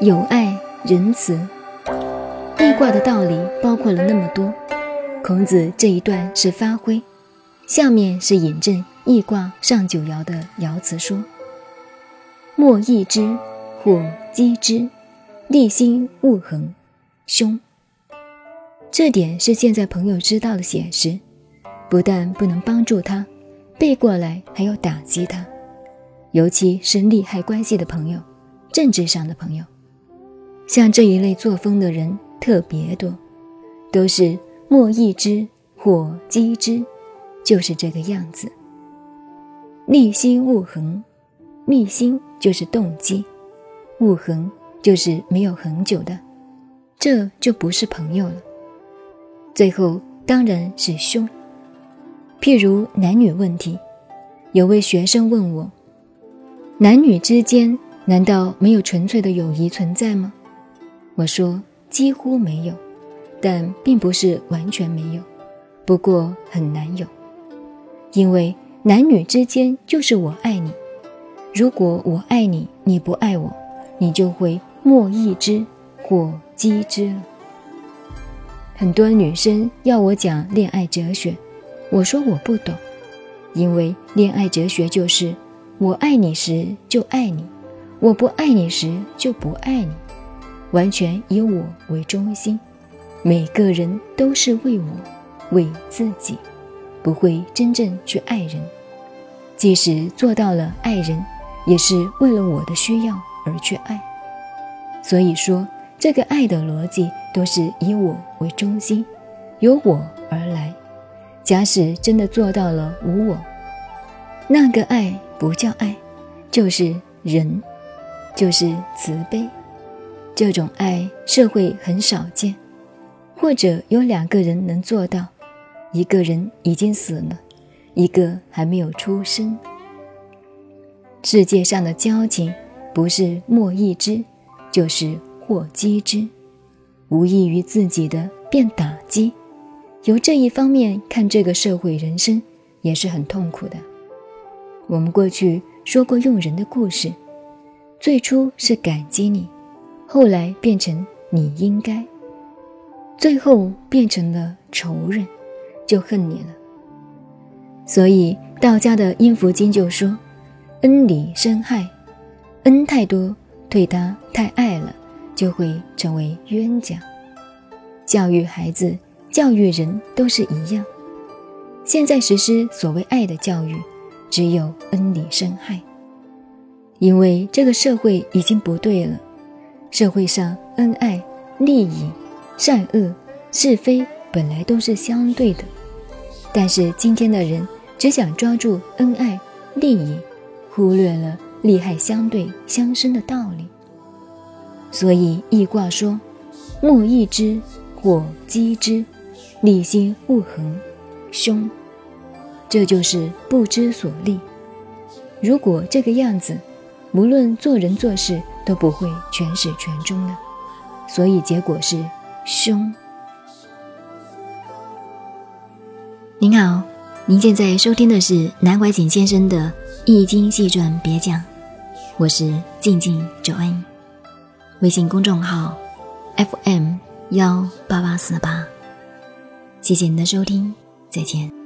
友爱、仁慈。易卦的道理包括了那么多，孔子这一段是发挥，下面是引证易卦上九爻的爻辞说：“莫易之，或击之，立心勿恒，凶。”这点是现在朋友知道了写实，不但不能帮助他，背过来还要打击他，尤其是利害关系的朋友，政治上的朋友，像这一类作风的人。特别多，都是莫易之或击之，就是这个样子。立心勿恒，立心就是动机，勿恒就是没有恒久的，这就不是朋友了。最后当然是凶。譬如男女问题，有位学生问我：男女之间难道没有纯粹的友谊存在吗？我说。几乎没有，但并不是完全没有，不过很难有，因为男女之间就是我爱你，如果我爱你，你不爱我，你就会莫易之或击之了。很多女生要我讲恋爱哲学，我说我不懂，因为恋爱哲学就是我爱你时就爱你，我不爱你时就不爱你。完全以我为中心，每个人都是为我，为自己，不会真正去爱人。即使做到了爱人，也是为了我的需要而去爱。所以说，这个爱的逻辑都是以我为中心，由我而来。假使真的做到了无我，那个爱不叫爱，就是仁，就是慈悲。这种爱，社会很少见，或者有两个人能做到，一个人已经死了，一个还没有出生。世界上的交情，不是莫易之，就是或击之，无益于自己的便打击。由这一方面看，这个社会人生也是很痛苦的。我们过去说过用人的故事，最初是感激你。后来变成你应该，最后变成了仇人，就恨你了。所以道家的阴符经就说：“恩礼生害，恩太多，对他太爱了，就会成为冤家。教育孩子、教育人都是一样。现在实施所谓爱的教育，只有恩礼生害，因为这个社会已经不对了。”社会上恩爱、利益、善恶、是非本来都是相对的，但是今天的人只想抓住恩爱、利益，忽略了利害相对相生的道理。所以易卦说：“莫易之，或积之，利心勿恒，凶。”这就是不知所利。如果这个样子，无论做人做事。都不会全始全终的，所以结果是凶。您好，您现在收听的是南怀瑾先生的《易经细传别讲》，我是静静九恩，微信公众号 FM 幺八八四八，谢谢您的收听，再见。